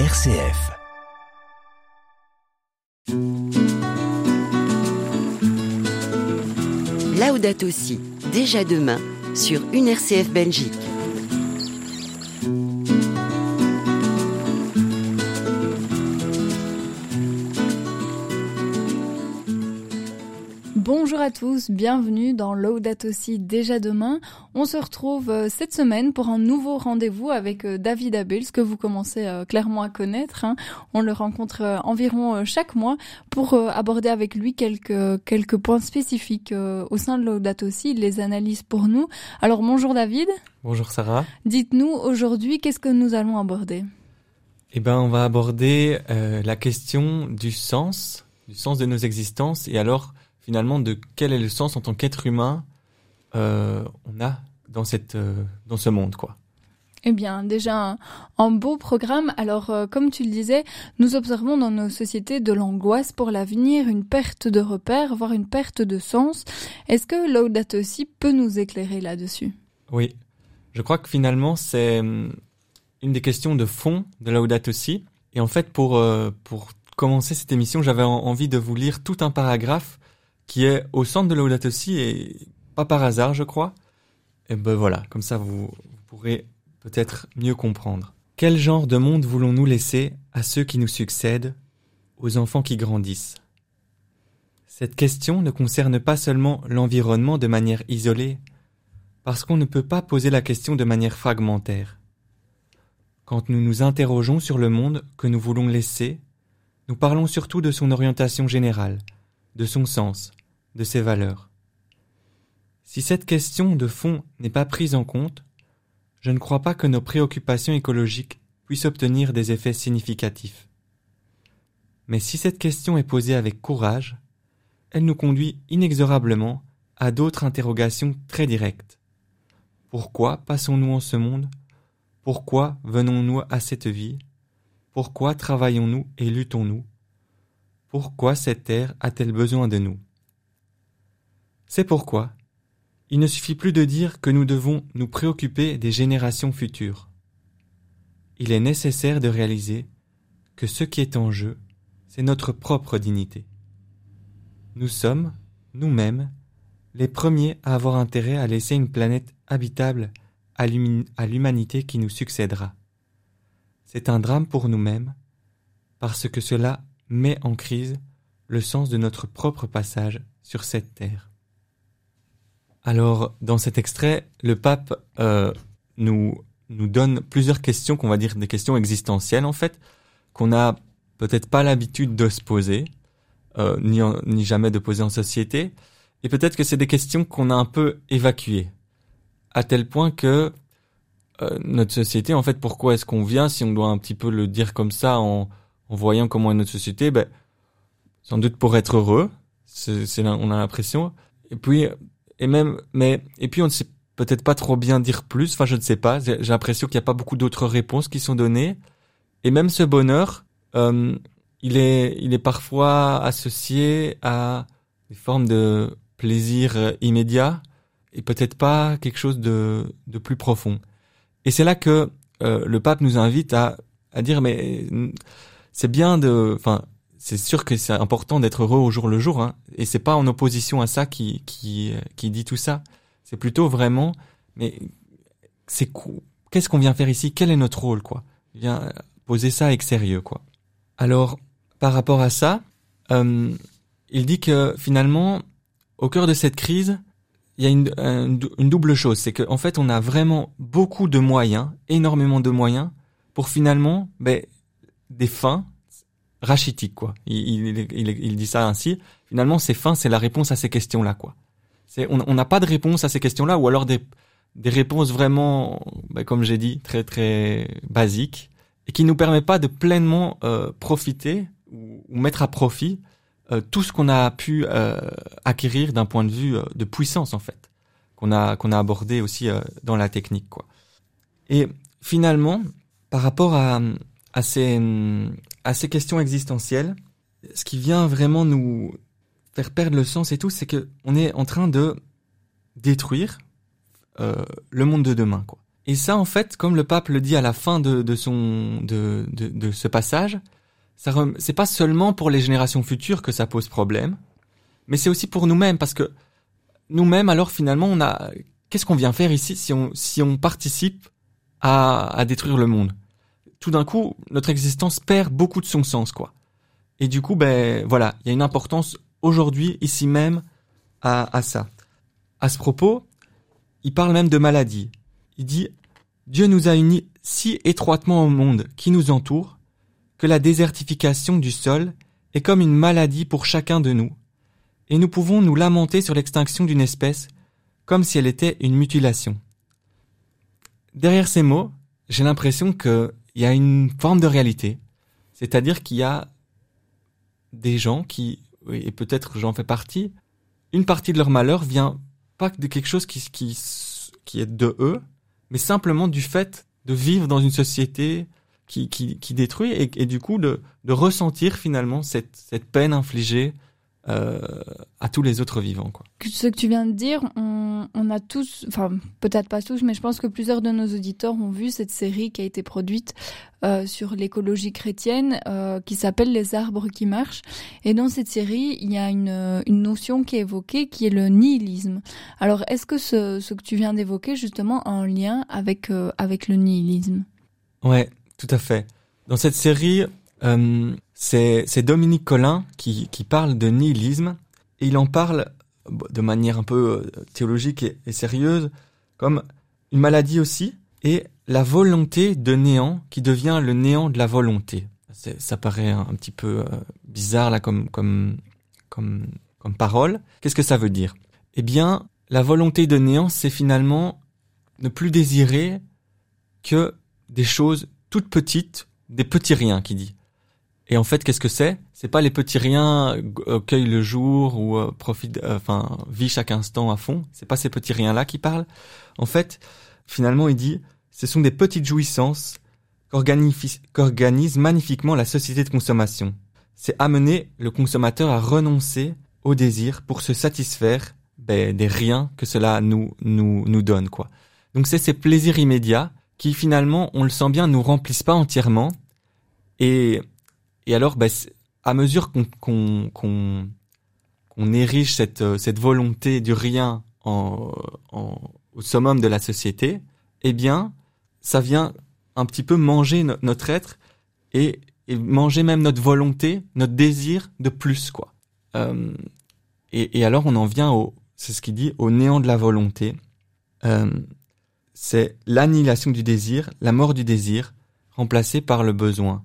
RCF. Laudato Si, déjà demain, sur une RCF Belgique. À tous, bienvenue dans Laudato Si déjà demain. On se retrouve euh, cette semaine pour un nouveau rendez-vous avec euh, David Abels que vous commencez euh, clairement à connaître. hein. On le rencontre environ chaque mois pour aborder avec lui quelques quelques points spécifiques au sein de Laudato Si. Il les analyse pour nous. Alors bonjour David. Bonjour Sarah. Dites-nous aujourd'hui qu'est-ce que nous allons aborder? Eh ben, on va aborder euh, la question du sens, du sens de nos existences, et alors finalement de quel est le sens en tant qu'être humain euh, on a dans cette euh, dans ce monde, quoi. Eh bien, déjà un, un beau programme. Alors, euh, comme tu le disais, nous observons dans nos sociétés de l'angoisse pour l'avenir, une perte de repères, voire une perte de sens. Est-ce que Laudato Si peut nous éclairer là-dessus? Oui, je crois que finalement c'est hum, une des questions de fond de Laudato Si. Et en fait, pour euh, pour commencer cette émission, j'avais en- envie de vous lire tout un paragraphe qui est au centre de Laudato et pas par hasard, je crois. Et ben voilà, comme ça vous pourrez peut-être mieux comprendre. Quel genre de monde voulons-nous laisser à ceux qui nous succèdent, aux enfants qui grandissent? Cette question ne concerne pas seulement l'environnement de manière isolée, parce qu'on ne peut pas poser la question de manière fragmentaire. Quand nous nous interrogeons sur le monde que nous voulons laisser, nous parlons surtout de son orientation générale, de son sens, de ses valeurs. Si cette question de fond n'est pas prise en compte, je ne crois pas que nos préoccupations écologiques puissent obtenir des effets significatifs. Mais si cette question est posée avec courage, elle nous conduit inexorablement à d'autres interrogations très directes. Pourquoi passons-nous en ce monde? Pourquoi venons-nous à cette vie? Pourquoi travaillons-nous et luttons-nous? Pourquoi cette terre a-t-elle besoin de nous? C'est pourquoi il ne suffit plus de dire que nous devons nous préoccuper des générations futures. Il est nécessaire de réaliser que ce qui est en jeu, c'est notre propre dignité. Nous sommes, nous-mêmes, les premiers à avoir intérêt à laisser une planète habitable à l'humanité qui nous succédera. C'est un drame pour nous-mêmes, parce que cela met en crise le sens de notre propre passage sur cette terre. Alors, dans cet extrait, le pape euh, nous, nous donne plusieurs questions, qu'on va dire des questions existentielles en fait, qu'on n'a peut-être pas l'habitude de se poser, euh, ni, ni jamais de poser en société, et peut-être que c'est des questions qu'on a un peu évacuées, à tel point que euh, notre société, en fait, pourquoi est-ce qu'on vient, si on doit un petit peu le dire comme ça, en, en voyant comment est notre société, ben, sans doute pour être heureux, c'est, on a l'impression, et puis, et même, mais, et puis on ne sait peut-être pas trop bien dire plus, enfin je ne sais pas, j'ai, l'impression qu'il n'y a pas beaucoup d'autres réponses qui sont données, et même ce bonheur, euh, il est, il est parfois associé à des formes de plaisir immédiat et peut-être pas quelque chose de, de plus profond. Et c'est là que euh, le pape nous invite à, à dire mais c'est bien de, enfin c'est sûr que c'est important d'être heureux au jour le jour, hein, et c'est pas en opposition à ça qui qui qui dit tout ça. C'est plutôt vraiment, mais c'est qu'est-ce qu'on vient faire ici? Quel est notre rôle quoi? Il vient poser ça avec sérieux quoi. Alors par rapport à ça, euh, il dit que finalement au cœur de cette crise, il y a une, un- une double chose, c'est qu'en fait on a vraiment beaucoup de moyens, énormément de moyens pour finalement ben, des fins rachitiques quoi. Il, il, il, il dit ça ainsi. Finalement ces fins c'est la réponse à ces questions là quoi. C'est on n'a pas de réponse à ces questions là ou alors des des réponses vraiment ben, comme j'ai dit très très basiques et qui nous permet pas de pleinement euh, profiter ou, ou mettre à profit euh, tout ce qu'on a pu euh, acquérir d'un point de vue euh, de puissance en fait qu'on a qu'on a abordé aussi euh, dans la technique quoi. Et finalement par rapport à à ces à ces questions existentielles, ce qui vient vraiment nous faire perdre le sens et tout, c'est que on est en train de détruire euh, le monde de demain quoi. Et ça, en fait, comme le pape le dit à la fin de, de son de, de, de ce passage, ça c'est pas seulement pour les générations futures que ça pose problème, mais c'est aussi pour nous-mêmes parce que nous-mêmes, alors finalement, on a qu'est-ce qu'on vient faire ici si on si on participe à, à détruire le monde? Tout d'un coup, notre existence perd beaucoup de son sens, quoi. Et du coup, ben voilà, il y a une importance aujourd'hui, ici même, à, ça. À ce propos, il parle même de maladie. Il dit Dieu nous a unis si étroitement au monde qui nous entoure que la désertification du sol est comme une maladie pour chacun de nous, et nous pouvons nous lamenter sur l'extinction d'une espèce comme si elle était une mutilation. Derrière ces mots, j'ai l'impression qu'il y a une forme de réalité, c'est-à-dire qu'il y a des gens qui, et peut-être j'en fais partie, une partie de leur malheur vient pas de quelque chose qui, qui, qui est de eux, mais simplement du fait de vivre dans une société qui, qui, qui détruit et, et, du coup de, de ressentir finalement cette, cette peine infligée euh, à tous les autres vivants. Quoi. Ce que tu viens de dire, on, on a tous, enfin peut-être pas tous, mais je pense que plusieurs de nos auditeurs ont vu cette série qui a été produite euh, sur l'écologie chrétienne euh, qui s'appelle Les arbres qui marchent. Et dans cette série, il y a une, une notion qui est évoquée qui est le nihilisme. Alors est-ce que ce, ce que tu viens d'évoquer justement a un lien avec, euh, avec le nihilisme? Ouais, tout à fait. Dans cette série, euh, c'est Dominique Collin qui, qui, parle de nihilisme et il en parle de manière un peu euh, théologique et, sérieuse comme une maladie aussi et la volonté de néant qui devient le néant de la volonté. Ça paraît un, un, petit peu euh, bizarre là comme comme comme comme parole. Qu'est-ce que ça veut dire? Eh bien, la volonté de néant, c'est finalement ne plus désirer que des choses toutes petites, des petits riens qui dit. Et en fait, qu'est-ce que c'est? C'est pas les petits riens euh, cueillent le jour ou euh, profite, euh, enfin vit chaque instant à fond. C'est pas ces petits riens là qui parlent. En fait, finalement, il dit, ce sont des petites jouissances qu'organise magnifiquement la société de consommation. C'est amener le consommateur à renoncer au désir pour se satisfaire ben, des riens que cela nous nous nous donne quoi. Donc c'est ces plaisirs immédiats qui finalement, on le sent bien, nous remplissent pas entièrement et et alors, bah, à mesure qu'on qu'on érige cette euh, cette volonté du rien en, en, au summum de la société, eh bien, ça vient un petit peu manger no notre être et, et, manger même notre volonté, notre désir de plus, quoi. Euh, et, et, alors, on en vient au, c'est ce qu'il dit, au néant de la volonté. Euh, c'est l'annihilation du désir, la mort du désir, remplacée par le besoin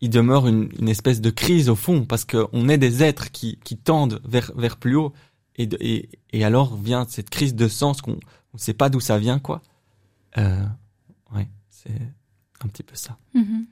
il demeure une, une, espèce de crise au fond parce qu'on est des êtres qui, qui tendent vers, vers plus haut et, et, et alors vient cette crise de sens qu'on ne sait pas d'où ça vient quoi. Euh, ouais, c'est un petit peu ça. -hmm.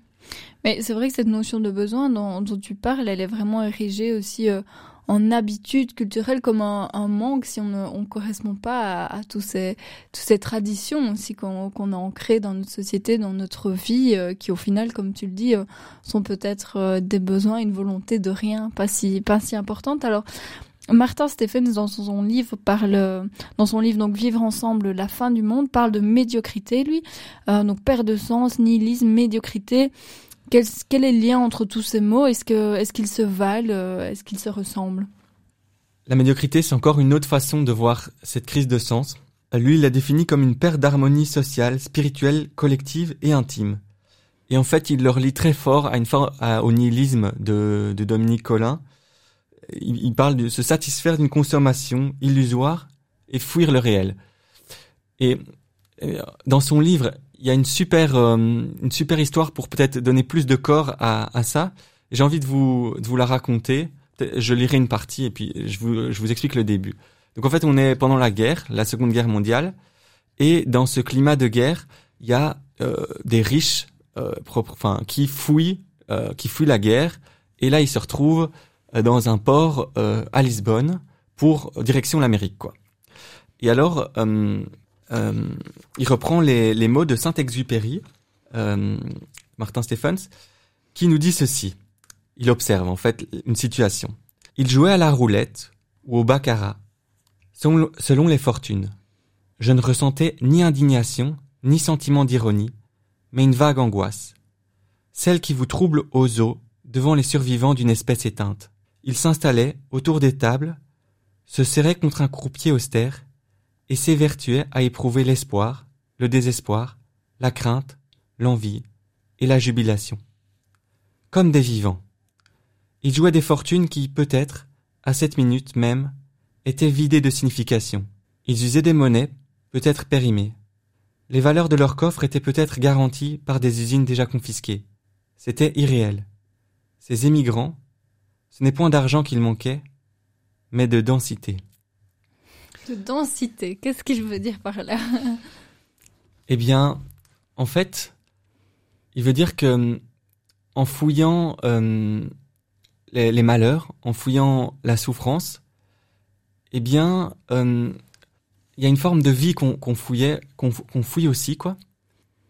Mais c'est vrai que cette notion de besoin dont, dont, tu parles, elle est vraiment érigée aussi euh, en habitude culturelle comme un, un manque si on ne on correspond pas à, à tous ces toutes ces traditions aussi qu'on qu a ancrées dans notre société dans notre vie euh, qui au final comme tu le dis euh, sont peut-être euh, des besoins une volonté de rien pas si pas si importante. Alors Martin Stephens dans son livre parle dans son livre donc vivre ensemble la fin du monde parle de médiocrité lui. Euh, donc perte de sens nihilisme médiocrité quel, est le lien entre tous ces mots? Est-ce que est-ce qu'ils se valent Est-ce qu'ils se ressemblent? La médiocrité, c'est encore une autre façon de voir cette crise de sens. Lui, il la définit comme une perte d'harmonie sociale, spirituelle, collective et intime. Et en fait, il le relie très fort à une à, au nihilisme de, de Dominique Collin. Il, il, parle de se satisfaire d'une consommation illusoire et fuir le réel. Et dans son livre, il y a une super euh, une super histoire pour peut-être donner plus de corps à, à ça. J'ai envie de vous de vous la raconter. Je lirai une partie et puis je vous je vous explique le début. Donc en fait, on est pendant la guerre, la Seconde Guerre mondiale, et dans ce climat de guerre, il y a euh, des riches euh, propres, enfin qui fouillent euh, qui fuient la guerre, et là ils se retrouvent euh, dans un port à Lisbonne pour direction l'Amérique quoi. Et alors euh, il reprend les, les mots de Saint-Exupéry, euh, Martin Stephens, qui nous dit ceci. Il observe en fait une situation. Il jouait à la roulette ou au baccarat, selon, selon les fortunes. Je ne ressentais ni indignation ni sentiment d'ironie, mais une vague angoisse. Celle qui vous trouble aux os devant les survivants d'une espèce éteinte. Ils s'installaient autour des tables, se serraient contre un croupier austère, et s'évertuaient à éprouver l'espoir, le désespoir, la crainte, l'envie et la jubilation. Comme des vivants. Ils jouaient des fortunes qui, peut-être, à cette minute même, étaient vidées de signification. Ils usaient des monnaies, peut-être périmées. Les valeurs de leurs coffres étaient peut-être garanties par des usines déjà confisquées. C'était irréel. Ces émigrants, ce n'est point d'argent qu'il manquait, mais de densité. De densité, qu'est-ce qu'il veut dire par là? Eh bien, en fait, il veut dire que en fouillant euh, les, malheurs, en fouillant la souffrance, eh bien, euh, il y a une forme de vie qu'on fouillait, qu'on fouille aussi, quoi.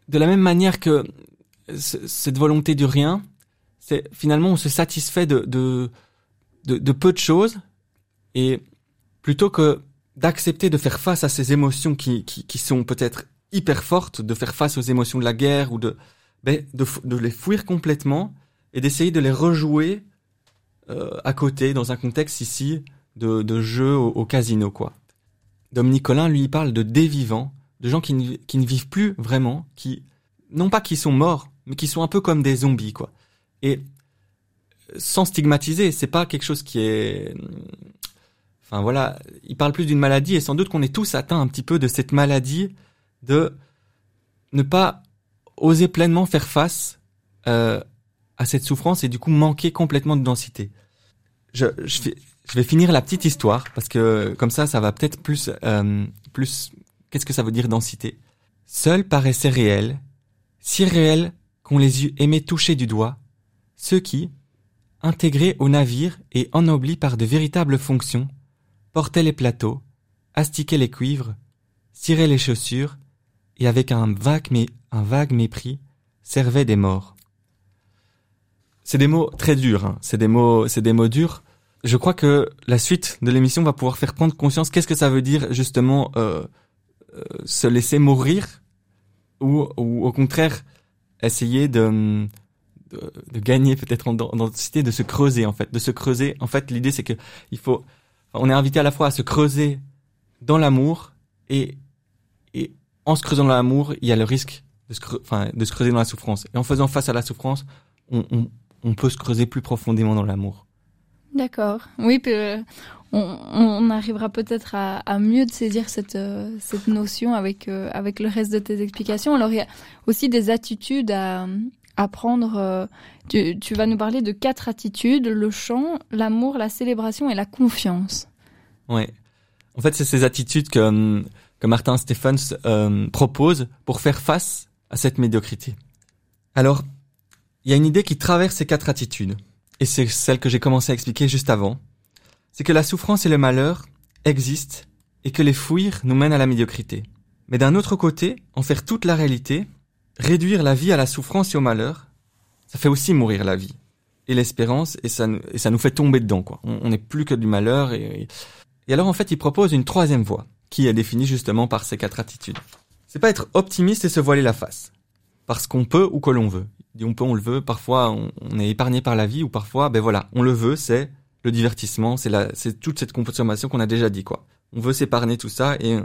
De la même manière que cette volonté du rien, c'est finalement on se satisfait de, peu de choses et plutôt que d'accepter de faire face à ces émotions qui, qui, qui sont peut-être hyper fortes, de faire face aux émotions de la guerre ou de, ben, de, de les fuir complètement et d'essayer de les rejouer euh, à côté dans un contexte ici de, de jeu au, casino quoi. Dominique Collin lui parle de dévivants, de gens qui ne, qui ne vivent plus vraiment, qui non pas qui sont morts, mais qui sont un peu comme des zombies quoi. Et sans stigmatiser, c'est pas quelque chose qui est enfin voilà, il parle plus d'une maladie et sans doute qu'on est tous atteints un petit peu de cette maladie de ne pas oser pleinement faire face euh, à cette souffrance et du coup manquer complètement de densité. Je, je, je vais finir la petite histoire parce que comme ça, ça va peut-être plus, euh, plus. Qu'est-ce que ça veut dire densité? Seuls paraissaient réels, si réels qu'on les eût aimés toucher du doigt, ceux qui, intégrés au navire et ennoblis par de véritables fonctions, portaient les plateaux, astiquaient les cuivres, ciraient les chaussures, et avec un vague, un vague mépris, servaient des morts. C'est des mots très durs, hein. c'est des mots, c'est des mots durs. Je crois que la suite de l'émission va pouvoir faire prendre conscience qu'est-ce que ça veut dire justement euh, euh, se laisser mourir ou, ou au contraire essayer de, de, de gagner peut-être en densité, de se creuser en fait, de se creuser. En fait, l'idée c'est que il faut, on est invité à la fois à se creuser dans l'amour et et en se creusant dans l'amour, il y a le risque de se, enfin, de se creuser dans la souffrance. Et en faisant face à la souffrance, on, on, on peut se creuser plus profondément dans l'amour. D'accord. Oui, puis, on, on, arrivera peut-être à, à, mieux de saisir cette, euh, cette notion avec, euh, avec le reste de tes explications. Alors, il y a aussi des attitudes à, à prendre. Tu, tu, vas nous parler de quatre attitudes, le chant, l'amour, la célébration et la confiance. Oui. En fait, c'est ces attitudes que, que Martin Stephens propose pour faire face à cette médiocrité. Alors, il y a une idée qui traverse ces quatre attitudes, et c'est celle que j'ai commencé à expliquer juste avant. C'est que la souffrance et le malheur existent et que les fuir nous mènent à la médiocrité. Mais d'un autre côté, en faire toute la réalité, réduire la vie à la souffrance et au malheur, ça fait aussi mourir la vie et l'espérance et ça, nous fait tomber dedans quoi. On n'est plus que du malheur et, et alors en fait il propose une troisième voie qui est définie justement par ces quatre attitudes. C'est pas être optimiste et se voiler la face parce qu'on peut ou que l'on veut on peut, on le veut. Parfois, on, est épargné par la vie, ou parfois, ben voilà, on le veut. C'est le divertissement, c'est la, c'est toute cette consommation qu'on a déjà dit, quoi. On veut s'épargner tout ça, et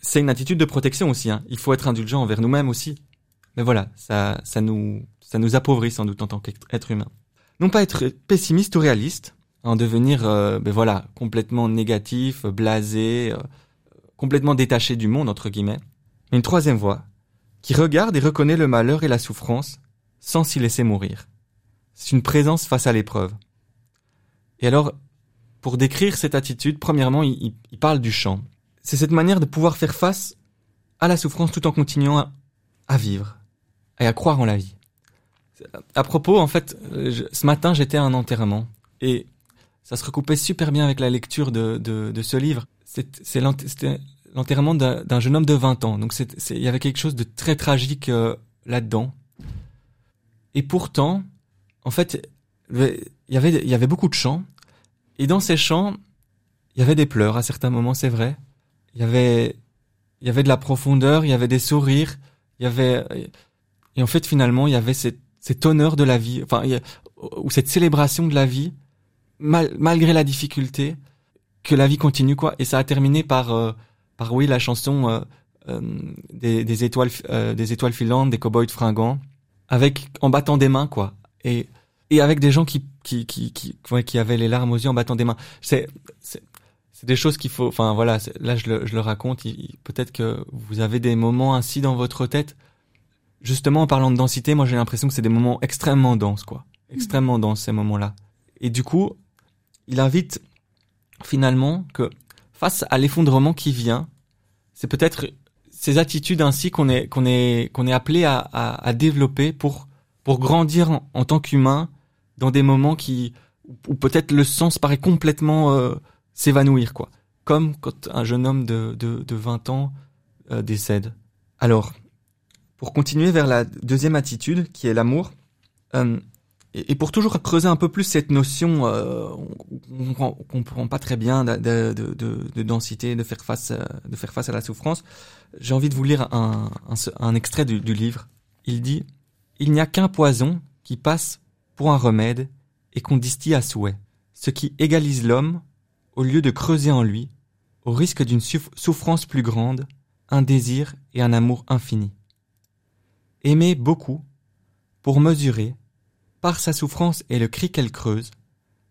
c'est une attitude de protection aussi. Hein. Il faut être indulgent envers nous-mêmes aussi. Mais voilà, ça, ça nous, ça nous appauvrit sans doute en tant qu'être humain. Non pas être pessimiste ou réaliste, en devenir, euh, ben voilà, complètement négatif, blasé, euh, complètement détaché du monde entre guillemets. Une troisième voie, qui regarde et reconnaît le malheur et la souffrance sans s'y laisser mourir. C'est une présence face à l'épreuve. Et alors, pour décrire cette attitude, premièrement, il, parle du chant. C'est cette manière de pouvoir faire face à la souffrance tout en continuant à, vivre et à croire en la vie. À propos, en fait, ce matin, j'étais à un enterrement et ça se recoupait super bien avec la lecture de, de, ce livre. C'est l'enterrement d'un jeune homme de 20 ans. Donc il y avait quelque chose de très tragique euh, là-dedans. Et pourtant, en fait, il y avait, il y avait beaucoup de chants. Et dans ces chants, il y avait des pleurs à certains moments, c'est vrai. Il y avait il y avait de la profondeur, il y avait des sourires, il y avait et en fait finalement il y avait cette, cet honneur de la vie, enfin ou cette célébration de la vie malgré la difficulté que la vie continue quoi. Et ça a terminé par euh, par oui la chanson euh, euh, des, des, étoiles des étoiles filantes, des cowboys fringants, avec en battant des mains quoi. Et et avec des gens qui qui qui qui, qui avaient les larmes aux yeux en battant des mains. C'est c'est des choses qu'il faut. Enfin voilà, là je le, je le raconte. Peut-être que vous avez des moments ainsi dans votre tête. Justement, en parlant de densité, moi j'ai l'impression que c'est des moments extrêmement denses, quoi. Extrêmement denses ces moments-là. Et du coup, il invite finalement que face à l'effondrement qui vient, c'est peut-être ces attitudes ainsi qu'on est qu'on est qu'on est appelé à, à, à, développer pour pour grandir en, en tant qu'humain dans des moments qui où peut-être le sens paraît complètement euh, s'évanouir, quoi. Comme quand un jeune homme de, de, de 20 ans euh, décède. Alors, pour continuer vers la deuxième attitude, qui est l'amour, euh, et, pour toujours creuser un peu plus cette notion, euh, on, on, comprend pas très bien de, de, de, de, densité, de faire face, de faire face à la souffrance. J'ai envie de vous lire un, un, un extrait du, du livre. Il dit Il n'y a qu'un poison qui passe pour un remède et qu'on distille à souhait. Ce qui égalise l'homme au lieu de creuser en lui, au risque d'une souffrance plus grande, un désir et un amour infini. Aimer beaucoup, pour mesurer, par sa souffrance et le cri qu'elle creuse,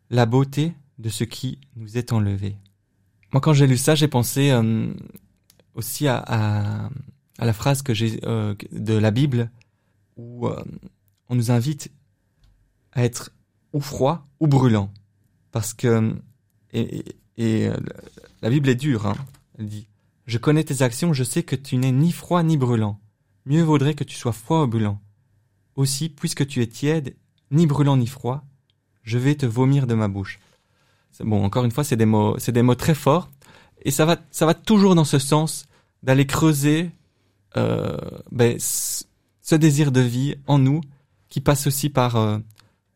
la beauté de ce qui nous est enlevé. Moi, quand j'ai lu ça, j'ai pensé euh, aussi à, à, la phrase que j'ai euh, de la Bible où euh, on nous invite à être ou froid ou brûlant, parce que et, et, la Bible est dure. Hein. Elle dit Je connais tes actions, je sais que tu n'es ni froid ni brûlant. Mieux vaudrait que tu sois froid ou brûlant. Aussi, puisque tu es tiède, ni brûlant ni froid, je vais te vomir de ma bouche. Bon, encore une fois, c'est des mots, c'est des mots très forts, et ça va, ça va toujours dans ce sens d'aller creuser euh, ben, ce désir de vie en nous qui passe aussi par euh,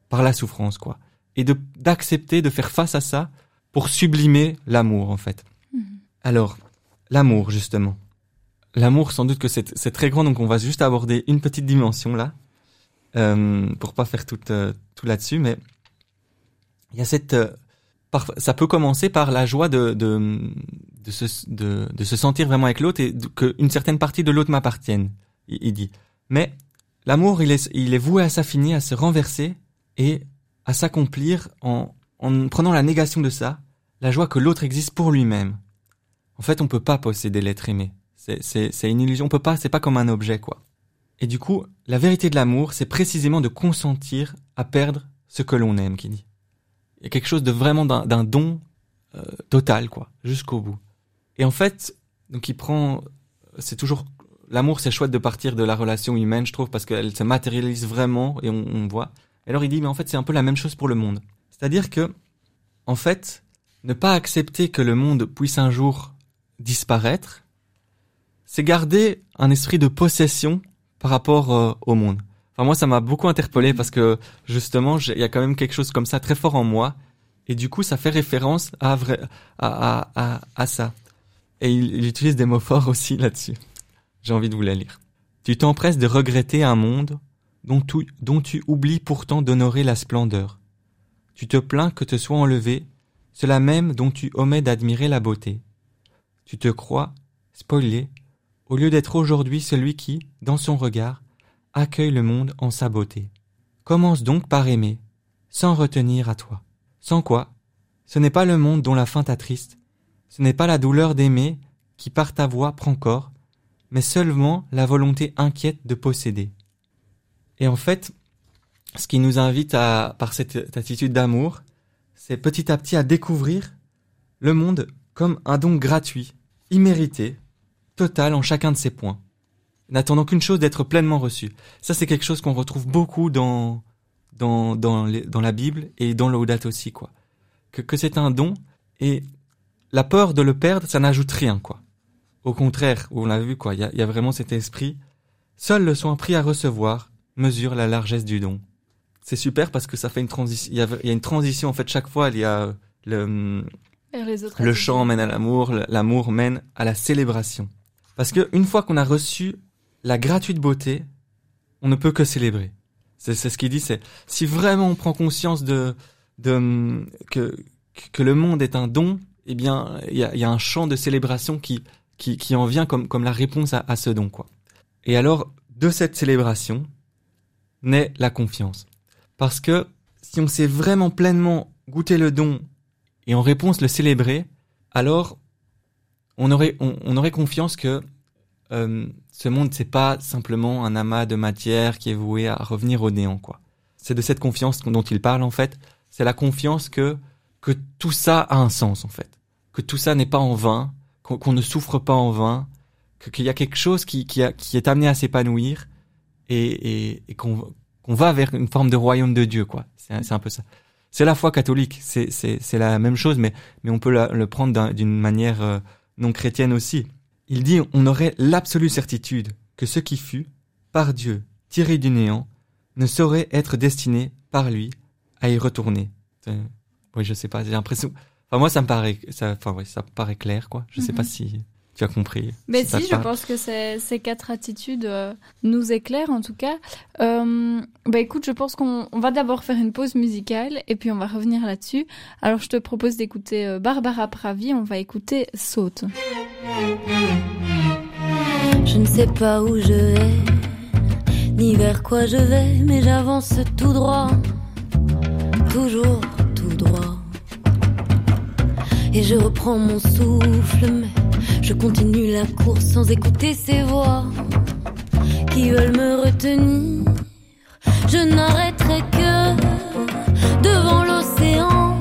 par la souffrance, quoi, et de d'accepter de faire face à ça pour sublimer l'amour en fait. Mhm. Alors, l'amour justement. L'amour, sans doute que c'est très grand, donc on va juste aborder une petite dimension là, euh, pour pas faire tout, euh, tout là-dessus, mais il y a cette... Euh, ça peut commencer par la joie de, de, de, se, de, de se sentir vraiment avec l'autre et qu'une certaine partie de l'autre m'appartienne, il, il, dit. Mais l'amour, il est, il est voué à s'affiner, à se renverser et à s'accomplir en, en prenant la négation de ça, la joie que l'autre existe pour lui-même. En fait, on peut pas posséder l'être aimé. C'est une illusion. On peut pas, c'est pas comme un objet, quoi. Et du coup, la vérité de l'amour, c'est précisément de consentir à perdre ce que l'on aime, qui dit. Il y a quelque chose de vraiment d'un don euh, total, quoi, jusqu'au bout. Et en fait, donc il prend, c'est toujours l'amour, c'est chouette de partir de la relation humaine, je trouve, parce qu'elle se matérialise vraiment et on, on voit. Et alors il dit, mais en fait, c'est un peu la même chose pour le monde. C'est-à-dire que, en fait, ne pas accepter que le monde puisse un jour disparaître, c'est garder un esprit de possession par rapport euh, au monde. Enfin moi ça m'a beaucoup interpellé parce que justement il y a quand même quelque chose comme ça très fort en moi et du coup ça fait référence à vrai, à, à, à, ça. Et il, il, utilise des mots forts aussi là-dessus. J'ai envie de vous la lire. Tu t'empresses de regretter un monde dont tu, dont tu oublies pourtant d'honorer la splendeur. Tu te plains que te soit enlevé cela même dont tu omets d'admirer la beauté. Tu te crois, spoilé, au lieu d'être aujourd'hui celui qui, dans son regard, accueille le monde en sa beauté. Commence donc par aimer, sans retenir à toi. Sans quoi, ce n'est pas le monde dont la fin t'attriste, ce n'est pas la douleur d'aimer qui par ta voix prend corps, mais seulement la volonté inquiète de posséder. Et en fait, ce qui nous invite à, par cette attitude d'amour, c'est petit à petit à découvrir le monde comme un don gratuit, immérité, total en chacun de ses points, n'attendant qu'une chose d'être pleinement reçu. Ça, c'est quelque chose qu'on retrouve beaucoup dans dans dans, dans la Bible et dans l'Audate aussi, quoi. Que, que c'est un don et la peur de le perdre, ça n'ajoute rien, quoi. Au contraire, on l'a vu, quoi. Il y a, y a vraiment cet esprit. Seul le soin pris à recevoir mesure la largesse du don c'est super parce que ça fait une transition. Il y, a, une transition en fait chaque fois. Il y a le le chant mène à l'amour, l'amour mène à la célébration. Parce que une fois qu'on a reçu la gratuite beauté, on ne peut que célébrer. C'est ce qu'il dit, c'est si vraiment on prend conscience de, de que que le monde est un don, eh bien il y a, y a, un chant de célébration qui qui, qui en vient comme comme la réponse à, à ce don quoi. Et alors de cette célébration naît la confiance, parce que si on sait vraiment pleinement goûter le don et en réponse le célébrer, alors on aurait, on, aurait confiance que euh, ce monde c'est pas simplement un amas de matière qui est voué à revenir au néant quoi. C'est de cette confiance dont il parle en fait. C'est la confiance que que tout ça a un sens en fait, que tout ça n'est pas en vain, qu'on ne souffre pas en vain, qu'il y a quelque chose qui qui, est amené à s'épanouir et, et, et qu'on va vers une forme de royaume de Dieu quoi. C'est un peu ça. C'est la foi catholique, c'est la même chose, mais mais on peut le prendre d'une manière euh, non chrétienne aussi. Il dit on aurait l'absolue certitude que ce qui fut, par Dieu, tiré du néant, ne saurait être destiné par lui à y retourner. Euh, oui, je sais pas, j'ai l'impression. Enfin, moi, ça me paraît, ça, enfin, oui, ça paraît clair, quoi. Je sais pas mhm. si tu as compris. Mais si, je pense que ces, quatre attitudes euh, nous éclairent, en tout cas. Euh, bah écoute, je pense qu'on va d'abord faire une pause musicale et puis on va revenir là-dessus. Alors, je te propose d'écouter euh, Barbara Pravi. On va écouter Saute. Je ne sais pas où je vais, ni vers quoi je vais, mais j'avance tout droit, toujours tout droit. Et je reprends mon souffle, mais je continue la course sans écouter ces voix qui veulent me retenir. Je n'arrêterai que devant l'océan,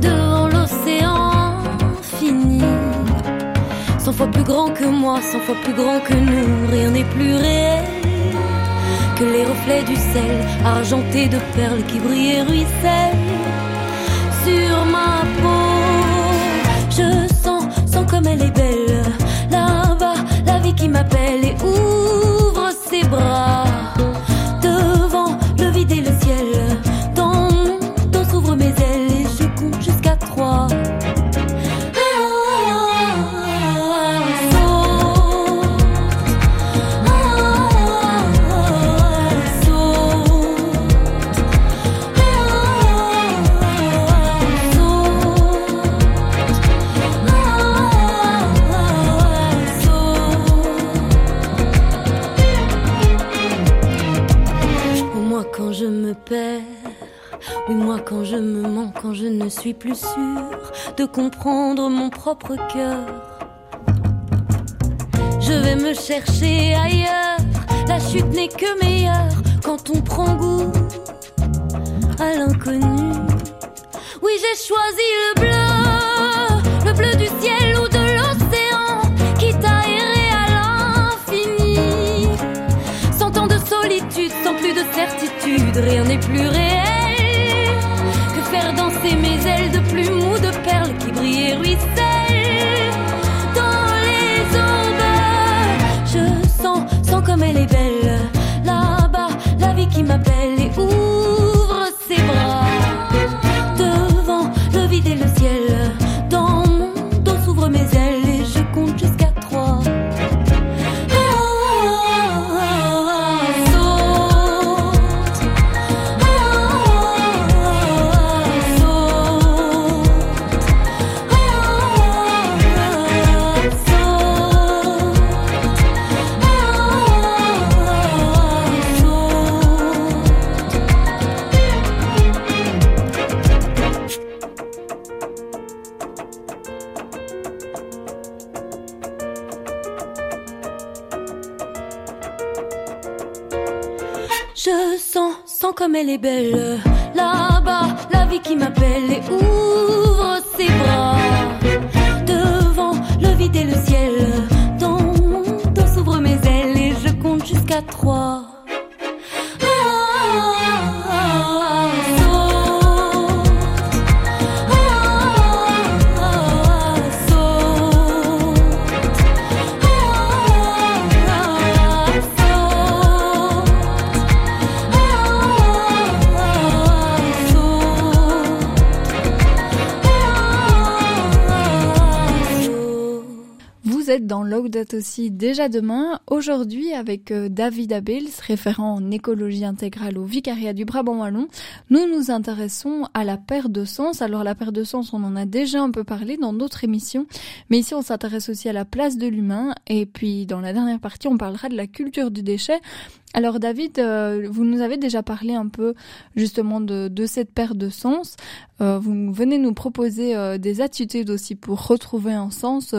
devant l'océan fini. Cent fois plus grand que moi, cent fois plus grand que nous, rien n'est plus réel que les reflets du sel, argentés de perles qui brillent et ruissellent qui m'appelle et ouvre ses bras. Ne suis plus sûre de comprendre mon propre cœur. Je vais me chercher ailleurs, la chute n'est que meilleure quand on prend goût à l'inconnu. Oui, j'ai choisi le bleu, le bleu du ciel ou de l'océan, qui t'a à l'infini. Sans tant de solitude, sans plus de certitude, rien n'est plus réel faire danser mes ailes de plumes ou de perles qui brillent et ruissellent dans les aubes. Je sens, sens comme elle est belle. Là-bas, la vie qui m'appelle Laudato aussi déjà demain. Aujourd'hui, avec euh, David Abels, référent en écologie intégrale au Vicariat du Brabant Wallon, nous nous intéressons à la perte de sens. Alors la perte de sens, on en a déjà un peu parlé dans d'autres émissions, mais ici on s'intéresse aussi à la place de l'humain. Et puis dans la dernière partie, on parlera de la culture du déchet. Alors David, euh, vous nous avez déjà parlé un peu justement de, cette perte de sens. Euh, vous venez nous proposer euh, des attitudes aussi pour retrouver un sens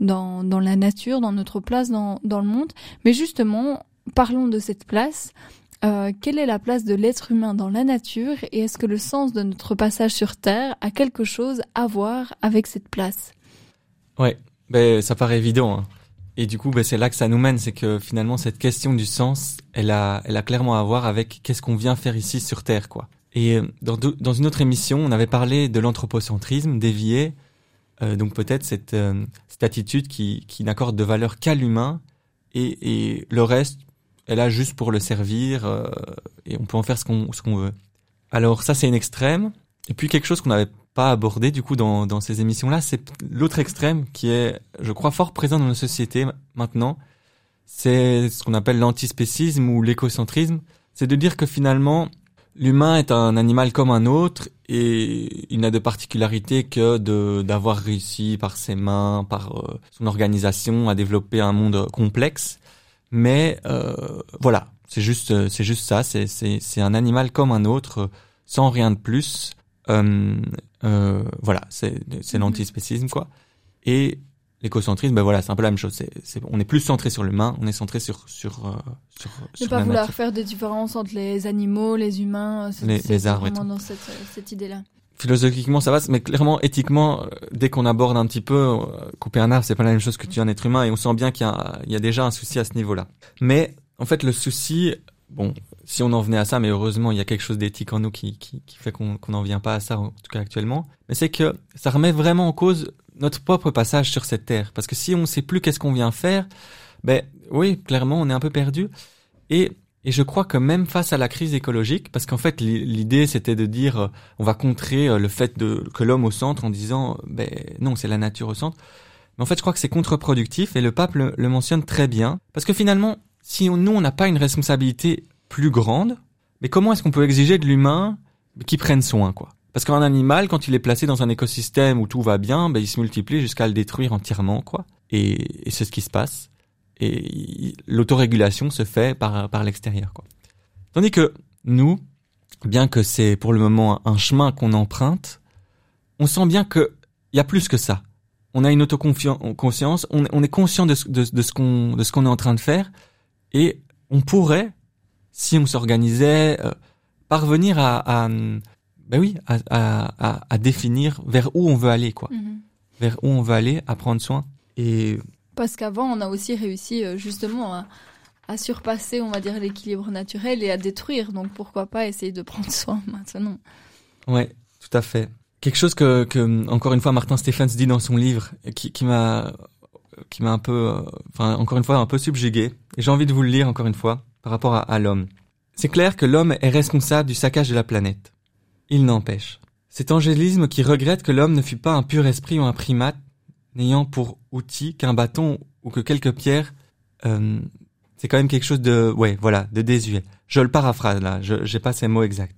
dans, la nature, dans notre place dans, dans le monde. Mais justement, parlons de cette place. quelle est la place de l'être humain dans la nature et est-ce que le sens de notre passage sur Terre a quelque chose à voir avec cette place? Ouais, ben ça paraît évident. Hein. Et du coup, ben, c'est là que ça nous mène, c'est que finalement cette question du sens, elle a, elle a clairement à voir avec qu'est-ce qu'on vient faire ici sur Terre, quoi. Et euh, dans une autre émission, on avait parlé de l'anthropocentrisme dévié, euh, donc peut-être cette, euh, cette attitude qui, qui n'accorde de valeur qu'à l'humain et, et le reste, elle a juste pour le servir euh, et on peut en faire ce qu'on ce qu'on veut. Alors ça, c'est une extrême. Et puis quelque chose qu'on avait pas abordé du coup dans, dans ces émissions-là, c'est l'autre extrême qui est, je crois, fort présent dans nos sociétés maintenant. C'est ce qu'on appelle l'antispécisme ou l'écocentrisme. C'est de dire que finalement, l'humain est un animal comme un autre et il n'a de particularité que de d'avoir réussi par ses mains, par euh, son organisation à développer un monde complexe. Mais euh, voilà, c'est juste c'est juste ça. C'est c'est c'est un animal comme un autre, sans rien de plus. Euh, euh, voilà, c'est mhm. l'antispécisme quoi. Et l'écocentrisme, ben voilà, c'est un peu la même chose. C'est, c'est, on est plus centré sur l'humain, on est centré sur sur euh, sur. Ne pas vouloir faire de différence entre les animaux, les humains, c'est, les, c'est les arbres vraiment dans cette, cette idée-là. Philosophiquement, ça va, mais clairement, éthiquement, euh, dès qu'on aborde un petit peu, euh, couper un arbre, c'est pas la même chose que tuer un être humain, et on sent bien qu'il y a, il y a déjà un souci à ce niveau-là. Mais en fait, le souci, bon, si on en venait à ça, mais heureusement, il y a quelque chose d'éthique en nous qui, qui, qui fait qu'on n'en vient pas à ça, en tout cas actuellement. Mais c'est que ça remet vraiment en cause notre propre passage sur cette terre. Parce que si on ne sait plus qu'est-ce qu'on vient faire, ben oui, clairement, on est un peu perdu. Et, et je crois que même face à la crise écologique, parce qu'en fait, l'idée c'était de dire, euh, on va contrer euh, le fait de que l'homme au centre en disant, ben non, c'est la nature au centre. Mais en fait, je crois que c'est contre-productif et le pape le, le, mentionne très bien, parce que finalement, si on, nous on n'a pas une responsabilité plus grande, mais comment est-ce qu'on peut exiger de l'humain qu'il prenne soin, quoi? Parce qu'un animal, quand il est placé dans un écosystème où tout va bien, ben, il se multiplie jusqu'à le détruire entièrement, quoi. Et, et c'est ce qui se passe. Et l'autorégulation se fait par, par l'extérieur, quoi. Tandis que nous, bien que c'est pour le moment un chemin qu'on emprunte, on sent bien que y a plus que ça. On a une autoconscience, on, on est conscient de, de, de ce qu'on de ce qu'on est en train de faire, et on pourrait, si on s'organisait, euh, parvenir à, à ben oui, à, à, à, définir vers où on veut aller, quoi. Mhm. Vers où on veut aller, à prendre soin. Et parce qu'avant, on a aussi réussi euh, justement à, à surpasser, on va dire, l'équilibre naturel et à détruire. Donc pourquoi pas essayer de prendre soin maintenant Ouais, tout à fait. Quelque chose que, que encore une fois, Martin Stephens dit dans son livre, qui, qui m'a qui m'a un peu, euh, enfin encore une fois, un peu subjugué. Et j'ai envie de vous le lire encore une fois par rapport à, à l'homme. C'est clair que l'homme est responsable du saccage de la planète. Il n'empêche. Cet angélisme qui regrette que l'homme ne fut pas un pur esprit ou un primate, n'ayant pour outil qu'un bâton ou que quelques pierres, euh, c'est quand même quelque chose de, ouais, voilà, de désuet. Je le paraphrase là, je j'ai pas ces mots exacts.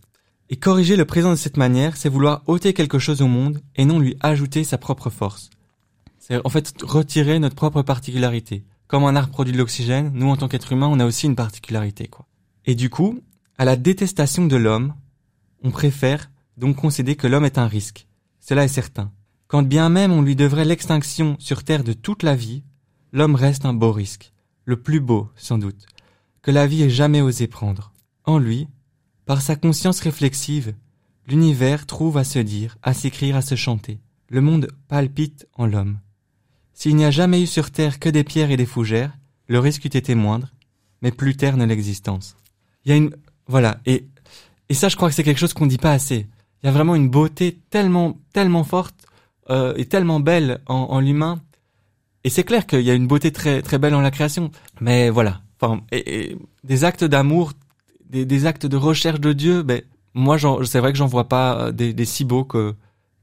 Et corriger le présent de cette manière, c'est vouloir ôter quelque chose au monde et non lui ajouter sa propre force. C'est en fait retirer notre propre particularité. Comme un arbre produit de l'oxygène, nous en tant qu'être humain, on a aussi une particularité, quoi. Et du coup, à la détestation de l'homme, on préfère donc concéder que l'homme est un risque. Cela est certain. Quand bien même on lui devrait l'extinction sur Terre de toute la vie, l'homme reste un beau risque, le plus beau sans doute, que la vie ait jamais osé prendre. En lui, par sa conscience réflexive, l'univers trouve à se dire, à s'écrire, à se chanter. Le monde palpite en l'homme. S'il n'y a jamais eu sur Terre que des pierres et des fougères, le risque eût été moindre, mais plus terne l'existence. Il y a une, voilà, et et ça, je crois que c'est quelque chose qu'on dit pas assez. Il y a vraiment une beauté tellement, tellement forte euh, et tellement belle en, en l'humain. Et c'est clair qu'il y a une beauté très, très belle en la création. Mais voilà, enfin, et, et des actes d'amour, des, des, actes de recherche de Dieu. Ben moi, c'est vrai que j'en vois pas euh, des, des, si beaux que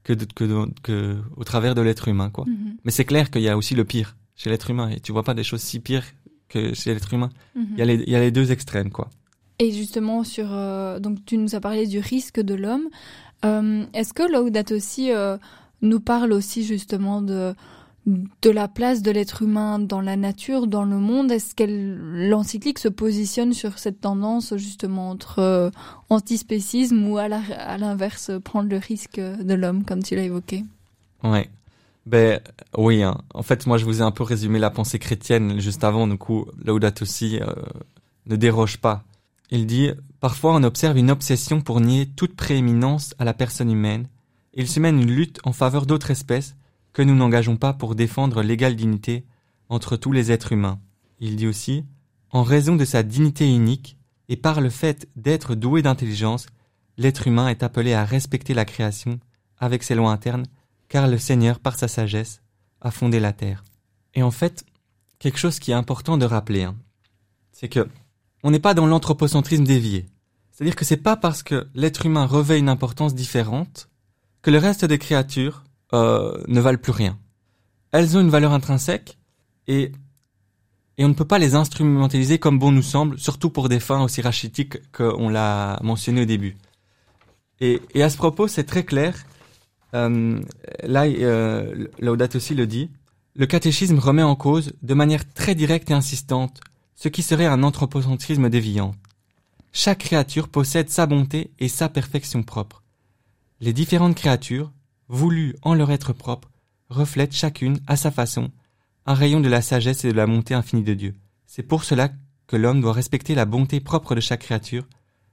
que, que, que, au travers de l'être humain, quoi. Mm -hmm. Mais c'est clair qu'il y a aussi le pire chez l'être humain et tu vois pas des choses si pires que chez l'être humain. Mhm. Il y a les, il y a les deux extrêmes, quoi. Et justement, sur, euh, donc tu nous as parlé du risque de l'homme. Euh, Est-ce que Laudato aussi euh, nous parle aussi justement de, de la place de l'être humain dans la nature, dans le monde Est-ce que l'encyclique se positionne sur cette tendance justement entre euh, antispécisme ou à l'inverse, prendre le risque de l'homme, comme tu l'as évoqué? Ouais. Ben oui. hein. En fait, moi, je vous ai un peu résumé la pensée chrétienne juste avant. Du coup, Laudato aussi euh, ne déroge pas. Il dit parfois on observe une obsession pour nier toute prééminence à la personne humaine. Il se mène une lutte en faveur d'autres espèces que nous n'engageons pas pour défendre l'égale dignité entre tous les êtres humains. Il dit aussi en raison de sa dignité unique et par le fait d'être doué d'intelligence, l'être humain est appelé à respecter la création avec ses lois internes car le Seigneur, par sa sagesse, a fondé la terre. Et en fait, quelque chose qui est important de rappeler, hein, c'est que on n'est pas dans l'anthropocentrisme dévié. C'est-à-dire que c'est pas parce que l'être humain revêt une importance différente que le reste des créatures euh, ne valent plus rien. Elles ont une valeur intrinsèque et et on ne peut pas les instrumentaliser comme bon nous semble, surtout pour des fins aussi rachitiques qu'on l'a mentionné au début. Et, et à ce propos, c'est très clair. Euh, là, euh, Laudato aussi le dit. Le catéchisme remet en cause, de manière très directe et insistante, ce qui serait un anthropocentrisme déviant. Chaque créature possède sa bonté et sa perfection propre. Les différentes créatures, voulues en leur être propre, reflètent chacune, à sa façon, un rayon de la sagesse et de la bonté infinie de Dieu. C'est pour cela que l'homme doit respecter la bonté propre de chaque créature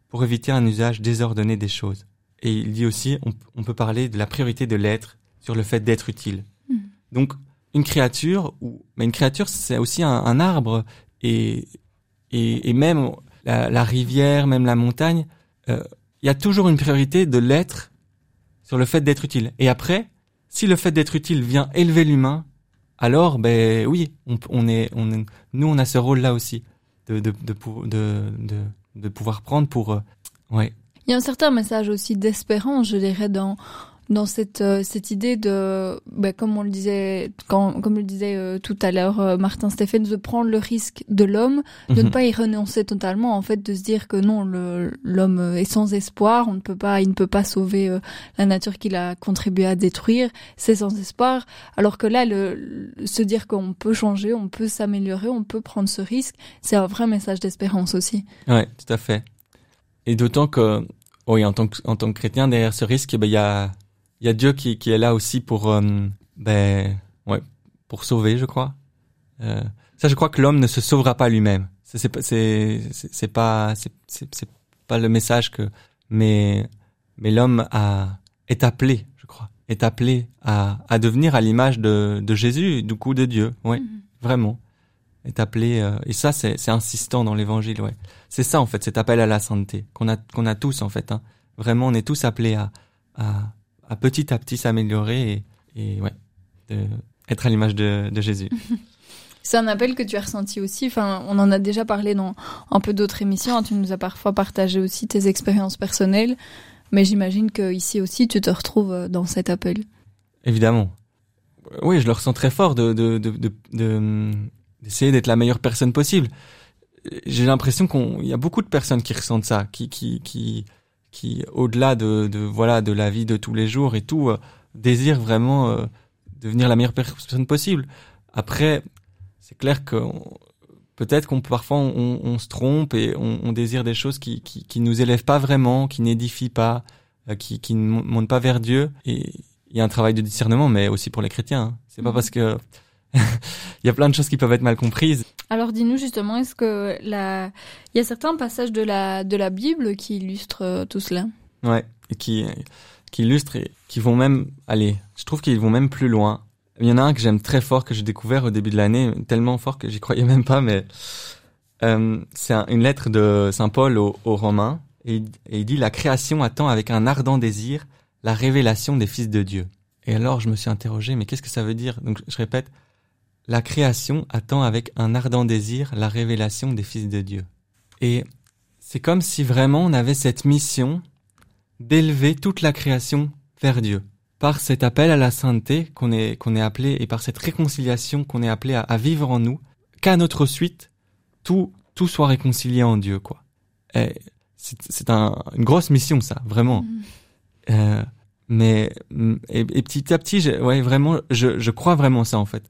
pour éviter un usage désordonné des choses. Et il dit aussi, on, on peut parler de la priorité de l'être sur le fait d'être utile. Mm. Donc, une créature, ou, mais une créature, c'est aussi un, un arbre, et, et, et même la, la rivière, même la montagne, euh, il y a toujours une priorité de l'être sur le fait d'être utile. Et après, si le fait d'être utile vient élever l'humain, alors, ben oui, on, est, on est- nous, on a ce rôle-là aussi de, de, de, de, de pouvoir prendre pour, euh, ouais, Il y a un certain message aussi d'espérance, je dirais, dans dans cette euh, cette idée de, ben, comme on le disait, quand, comme le disait euh, tout à l'heure euh, Martin Stéphane, de prendre le risque de l'homme, de ne Mhm. pas y renoncer totalement, en fait, de se dire que non, l'homme est sans espoir, on ne peut pas, il ne peut pas sauver euh, la nature qu'il a contribué à détruire, c'est sans espoir. Alors que là, le, le- se dire qu'on peut changer, on peut s'améliorer, on peut prendre ce risque, c'est un vrai message d'espérance aussi. Ouais, tout à fait. Et d'autant que, oui, en tant que, en tant que chrétien, derrière ce risque, ben, il y a, il y a Dieu qui, qui est là aussi pour, euh, ben, ouais, pour sauver, je crois. Euh, ça, je crois que l'homme ne se sauvera pas lui-même. C'est, pas- c'est, c'est pas, c'est, pas le message que, mais, mais l'homme a, est appelé, je crois, est appelé à, à devenir à l'image de, de Jésus, du coup de Dieu. Ouais, vraiment. Est appelé, euh, et ça, c'est, c'est insistant dans l'évangile, ouais. C'est ça en fait, cet appel à la sainteté qu'on a qu'on a tous en fait. Hein. Vraiment, on est tous appelés à, à, à petit à petit s'améliorer et, et ouais, de, être à l'image de, de Jésus. C'est un appel que tu as ressenti aussi. Enfin, on en a déjà parlé dans un peu d'autres émissions. hein. Tu nous as parfois partagé aussi tes expériences personnelles. Mais j'imagine que ici aussi, tu te retrouves euh, dans cet appel. Évidemment. Oui, je le ressens très fort de de de de- de- d'essayer d'être la meilleure personne possible. J'ai l'impression qu'on il y a beaucoup de personnes qui ressentent ça, qui qui qui qui au-delà de de voilà de la vie de tous les jours et tout euh, désirent vraiment euh, devenir la meilleure personne possible. Après, c'est clair que peut-être qu'on parfois on, on se trompe et on, on désire des choses qui qui qui nous élèvent pas vraiment, qui n'édifient pas, euh, qui qui ne mon- montent pas vers Dieu et il y a un travail de discernement, mais aussi pour les chrétiens. hein. C'est pas Mhm. parce que il y a plein de choses qui peuvent être mal comprises. Alors dis-nous justement, est-ce que la... il y a certains passages de la, de la Bible qui illustrent euh, tout cela? Ouais, et qui qui illustrent et qui vont même aller. Je trouve qu'ils vont même plus loin. Il y en a un que j'aime très fort que j'ai découvert au début de l'année, tellement fort que j'y croyais même pas, mais euh, c'est un- une lettre de Saint Paul aux, aux Romains et, il- et il dit la création attend avec un ardent désir la révélation des fils de Dieu. Et alors je me suis interrogé, mais qu'est-ce que ça veut dire? Donc je répète, la création attend avec un ardent désir la révélation des fils de Dieu. Et c'est comme si vraiment on avait cette mission d'élever toute la création vers Dieu. par cet appel à la sainteté qu'on est qu'on est appelé et par cette réconciliation qu'on est appelé à, vivre en nous, qu'à notre suite tout tout soit réconcilié en Dieu quoi. C'est un, une grosse mission ça, vraiment. Mm. Euh, mais et, petit à petit, je, ouais, vraiment, je, je crois vraiment ça en fait,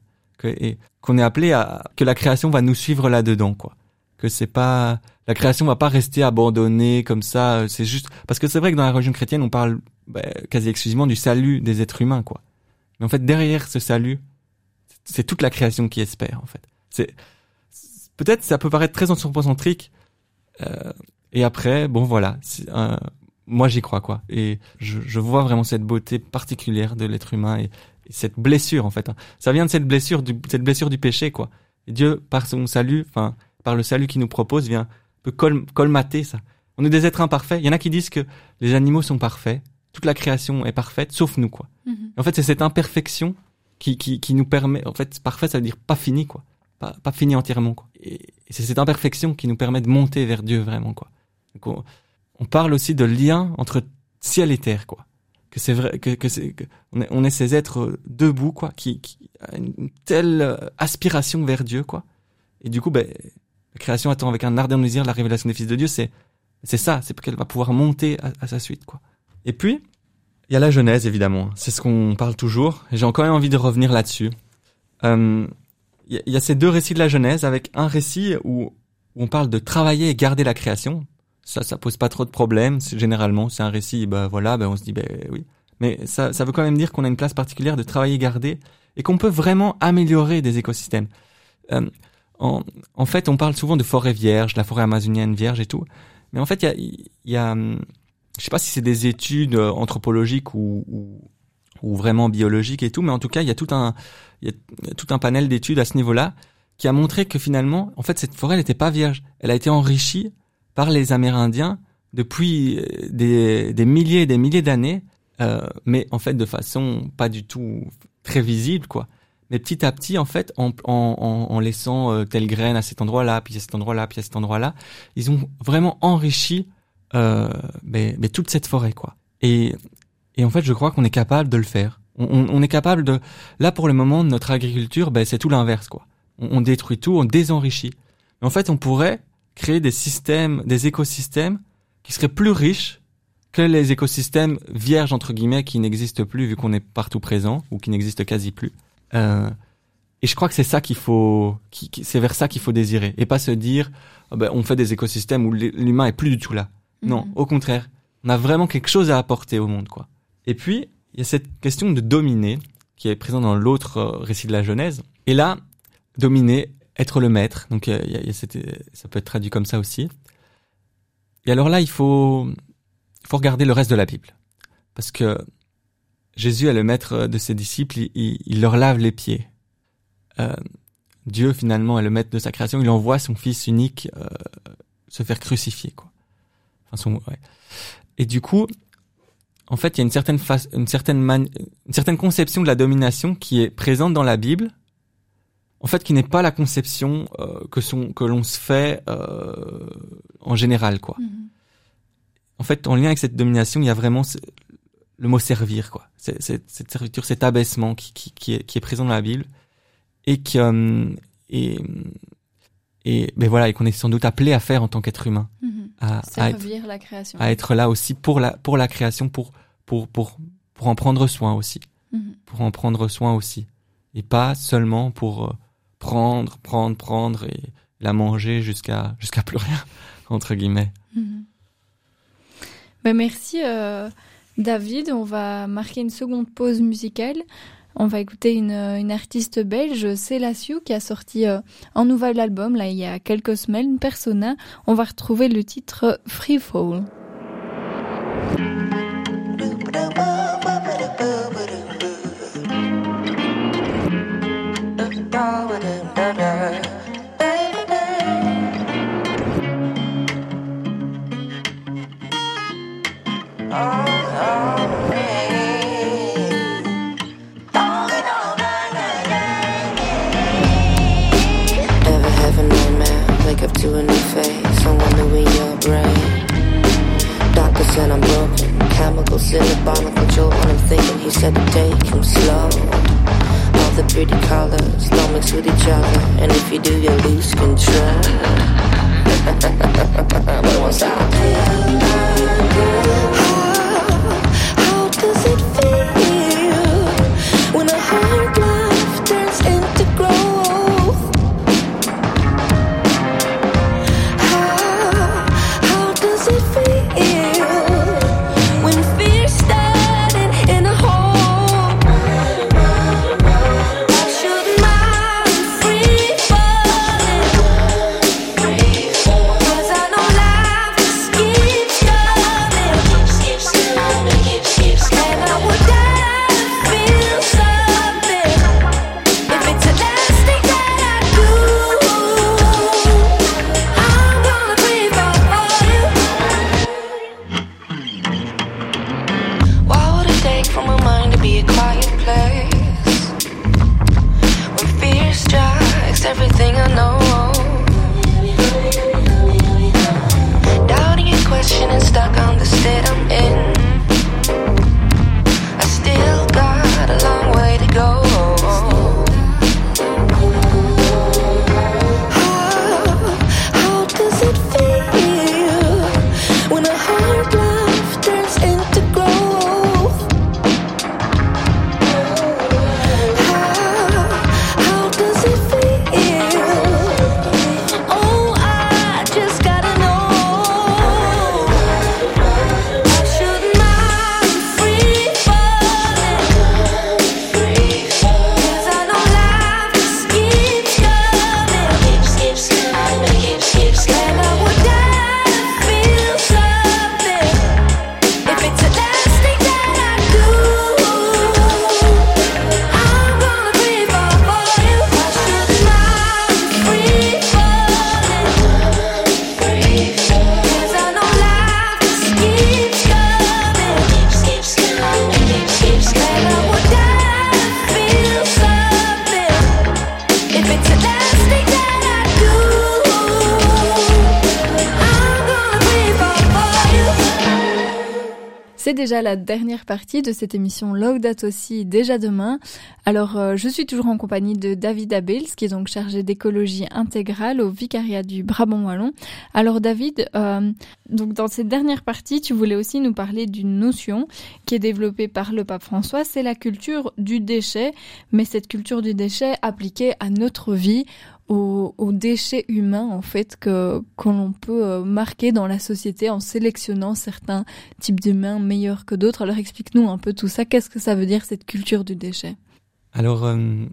et qu'on est appelé à que la création va nous suivre là-dedans, quoi. Que c'est pas la création va pas rester abandonnée comme ça. C'est juste parce que c'est vrai que dans la religion chrétienne, on parle bah, quasi exclusivement du salut des êtres humains, quoi. Mais en fait, derrière ce salut, c'est toute la création qui espère, en fait. C'est peut-être ça peut paraître très anthropocentrique. Euh, et après, bon voilà, moi j'y crois quoi. Et je, je, vois vraiment cette beauté particulière de l'être humain et, cette blessure en fait. Hein. Ça vient de cette blessure, du, cette blessure du péché quoi. Et Dieu par son salut, enfin par le salut qu'il nous propose, vient peut col colmater ça. On est des êtres imparfaits. Il y en a qui disent que les animaux sont parfaits, toute la création est parfaite, sauf nous quoi. Mm-hmm. En fait, c'est cette imperfection qui, qui, qui nous permet. En fait, parfait, ça veut dire pas fini quoi, pas, pas fini entièrement quoi. Et, c'est cette imperfection qui nous permet de monter vers Dieu vraiment quoi. Donc, on parle aussi de lien entre ciel et terre, quoi. Que c'est vrai, que, que c'est, on, est, on est ces êtres debout, quoi, qui, qui a une telle aspiration vers Dieu, quoi. Et du coup, ben, la création attend avec un ardent désir la révélation des fils de Dieu, c'est, c'est ça, c'est qu'elle va pouvoir monter à, sa suite, quoi. Et puis, il y a la Genèse, évidemment. C'est ce qu'on parle toujours. J'ai encore envie de revenir là-dessus. Euh, il y, a ces deux récits de la Genèse avec un récit où, où on parle de travailler et garder la création ça, ça pose pas trop de problèmes. Généralement, c'est un récit, bah voilà, bah on se dit, bah oui. Mais ça, ça veut quand même dire qu'on a une place particulière de travailler garder et qu'on peut vraiment améliorer des écosystèmes. Euh, en, en, fait, on parle souvent de forêt vierge, la forêt amazonienne vierge et tout. Mais en fait, il y a, y a, je sais pas si c'est des études euh, anthropologiques ou, ou, ou, vraiment biologiques et tout, mais en tout cas, il y a tout un, il y a tout un panel d'études à ce niveau-là qui a montré que finalement, en fait, cette forêt n'était pas vierge. Elle a été enrichie par les Amérindiens depuis euh, des, des milliers et des milliers d'années, euh, mais en fait de façon pas du tout très visible, quoi. Mais petit à petit, en fait, en, en, en laissant euh, telle graine à cet endroit-là, puis à cet endroit-là, puis à cet endroit-là, ils ont vraiment enrichi euh, mais, toute cette forêt, quoi. Et, et en fait, je crois qu'on est capable de le faire. On, on, est capable de... Là, pour le moment, notre agriculture, ben, c'est tout l'inverse, quoi. On, on détruit tout, on désenrichit. Mais en fait, on pourrait créer des systèmes, des écosystèmes qui seraient plus riches que les écosystèmes vierges entre guillemets qui n'existent plus vu qu'on est partout présent ou qui n'existent quasi plus. Euh, et je crois que c'est ça qu'il faut, qui, c'est vers ça qu'il faut désirer et pas se dire oh ben, on fait des écosystèmes où l'humain est plus du tout là. Non, mhm. au contraire, on a vraiment quelque chose à apporter au monde quoi. Et puis il y a cette question de dominer qui est présente dans l'autre euh, récit de la Genèse. Et là, dominer, être le maître. Donc y a, y a ça peut être traduit comme ça aussi. Et alors là, il faut, faut regarder le reste de la Bible, parce que Jésus est le maître de ses disciples, il, il, leur lave les pieds. Euh, Dieu finalement est le maître de sa création, il envoie son Fils unique euh, se faire crucifier, quoi. Enfin, son, ouais. Et du coup, en fait, il y a une certaine une certaine une certaine conception de la domination qui est présente dans la Bible, en fait, qui n'est pas la conception euh, que son que l'on se fait euh, en général, quoi. Mm-hmm. En fait, en lien avec cette domination, il y a vraiment le mot servir, quoi. C'est, cette serviture, cet abaissement qui, qui, qui, est, qui est présent dans la Bible et qui euh, et et ben voilà et qu'on est sans doute appelé à faire en tant qu'être humain, mm-hmm. à, servir la création, à être là aussi pour la pour la création, pour pour pour pour en prendre soin aussi, mm-hmm. pour en prendre soin aussi, et pas seulement pour euh, prendre, prendre, prendre et la manger jusqu'à jusqu'à plus rien entre guillemets. Ben merci euh, David. On va marquer une seconde pause musicale. On va écouter une, une artiste belge, Célassiou, qui a sorti euh, un nouvel album là il y a quelques semaines, Persona. On va retrouver le titre Free Fall. In the barnacle jolt when I'm thinking he said to take him slow. All the pretty colors don't mix with each other, and if you do, you lose control. but once I la dernière partie de cette émission Laudato aussi déjà demain. Alors euh, je suis toujours en compagnie de David Abels qui est donc chargé d'écologie intégrale au vicariat du Brabant wallon. Alors David, euh, donc dans cette dernière partie, tu voulais aussi nous parler d'une notion qui est développée par le pape François, c'est la culture du déchet, mais cette culture du déchet appliquée à notre vie, aux, aux déchets humains en fait que que l'on peut euh, marquer dans la société en sélectionnant certains types d'humains meilleurs que d'autres. Alors explique-nous un peu tout ça. Qu'est-ce que ça veut dire cette culture du déchet? Alors, euh,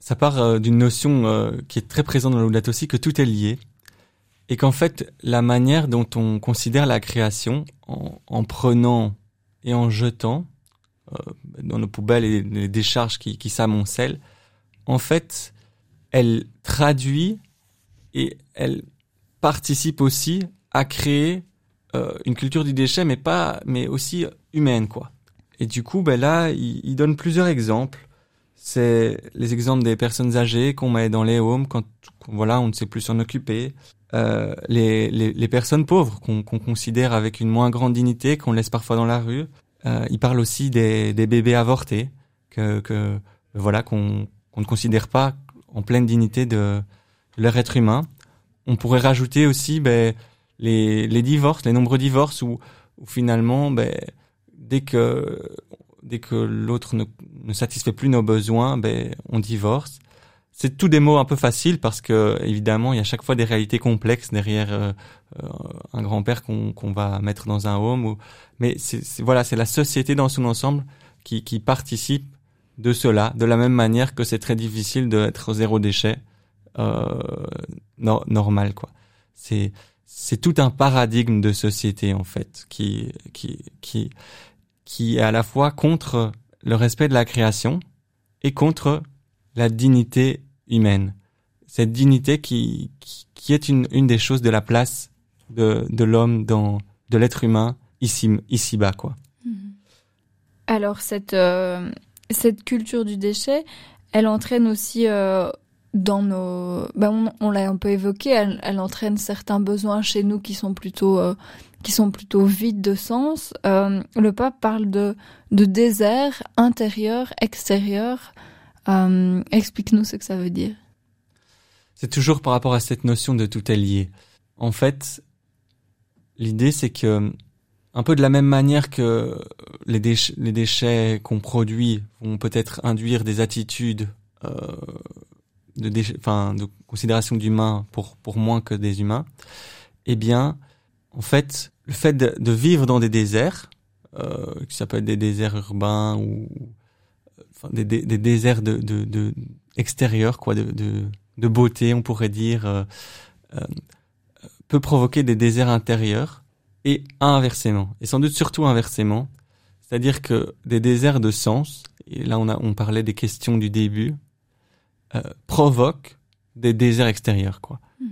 ça part euh, d'une notion qui est très présente dans l'Audato aussi, que tout est lié. Et qu'en fait, la manière dont on considère la création, en, en prenant et en jetant dans nos poubelles et les décharges qui s'amoncellent, en fait, elle traduit et elle participe aussi à créer euh, une culture du déchet, mais pas, mais aussi humaine, quoi. Et du coup, ben là, il, donne plusieurs exemples. C'est les exemples des personnes âgées qu'on met dans les homes quand, voilà, on ne sait plus s'en occuper. Euh, les, les, personnes pauvres qu'on considère avec une moins grande dignité, qu'on laisse parfois dans la rue. Euh, il parle aussi des, des bébés avortés, que, que voilà, qu'on ne considère pas en pleine dignité de, leur être humain. On pourrait rajouter aussi ben, les, les divorces, les nombreux divorces où, où finalement, ben, dès que dès que l'autre ne, ne satisfait plus nos besoins, ben, on divorce. C'est tous des mots un peu faciles parce que évidemment il y a chaque fois des réalités complexes derrière euh, euh, un grand-père qu'on va mettre dans un home. Ou... Mais c'est- voilà, c'est la société dans son ensemble qui, qui participe de cela, de la même manière que c'est très difficile d'être zéro déchet euh, no- normal quoi. C'est c'est tout un paradigme de société en fait qui qui qui qui est à la fois contre le respect de la création et contre la dignité humaine. Cette dignité qui qui, qui est une une des choses de la place de de l'homme dans de l'être humain ici ici bas quoi. Alors cette euh, cette culture du déchet, elle entraîne aussi euh, dans nos, ben on, on l'a un peu évoqué, elle, elle entraîne certains besoins chez nous qui sont plutôt euh, qui sont plutôt vides de sens. Euh, le pape parle de, de désert intérieur, extérieur. Euh, Explique-nous ce que ça veut dire. C'est toujours par rapport à cette notion de tout est lié. En fait, l'idée c'est que un peu de la même manière que les, déch- les déchets qu'on produit vont peut-être induire des attitudes euh, de, considération d'humains pour, moins que des humains, eh bien, en fait, le fait de, vivre dans des déserts, euh, que ça peut être des déserts urbains ou des, déserts de, de, extérieurs, quoi, de beauté, on pourrait dire, euh, euh, peut provoquer des déserts intérieurs et inversement, et sans doute surtout inversement, c'est-à-dire que des déserts de sens, et là on a on parlait des questions du début, euh, provoquent des déserts extérieurs, quoi. Mm.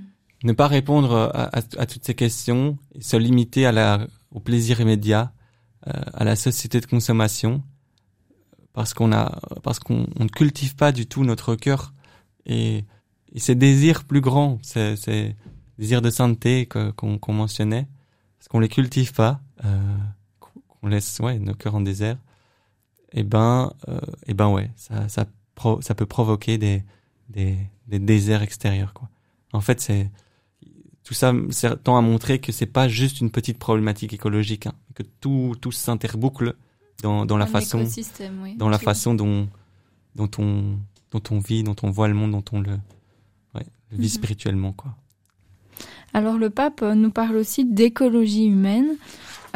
Ne pas répondre à, à, à toutes ces questions et se limiter à la au plaisir immédiat, euh, à la société de consommation, parce qu'on a parce qu'on on ne cultive pas du tout notre cœur et, et ces désirs plus grands, ces, ces désirs de sainteté qu'on qu'on mentionnait, parce qu'on les cultive pas, euh, qu'on laisse ouais nos cœurs en désert, et ben euh, et ben ouais, ça ça pro- ça peut provoquer des des des déserts extérieurs quoi. En fait, c'est tout ça sert- tend à montrer que c'est pas juste une petite problématique écologique, hein, que tout tout s'interboucle dans dans la Un façon oui. dans la façon dont dont on dont on vit, dont on voit le monde, dont on le ouais, le vit Mhm. spirituellement quoi. Alors le pape euh, nous parle aussi d'écologie humaine.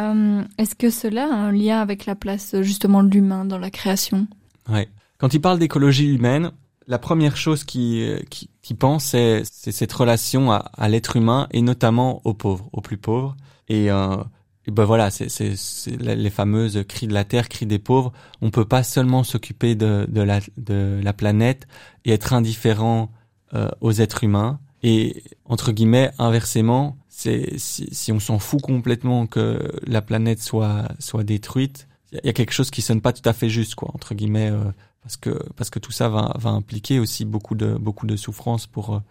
Euh, Est-ce que cela a un lien avec la place euh, justement de l'humain dans la création? Ouais. Quand il parle d'écologie humaine, la première chose qui euh, qui, qui pense c'est cette relation à, à l'être humain et notamment aux pauvres, aux plus pauvres et euh, ben voilà, c'est les fameuses cris de la terre, cris des pauvres. On peut pas seulement s'occuper de de la de la planète et être indifférent euh, aux êtres humains et entre guillemets inversement, c'est si, si on s'en fout complètement que la planète soit soit détruite, il y a- quelque chose qui sonne pas tout à fait juste quoi entre guillemets euh, parce que parce que tout ça va va impliquer aussi beaucoup de beaucoup de souffrance pour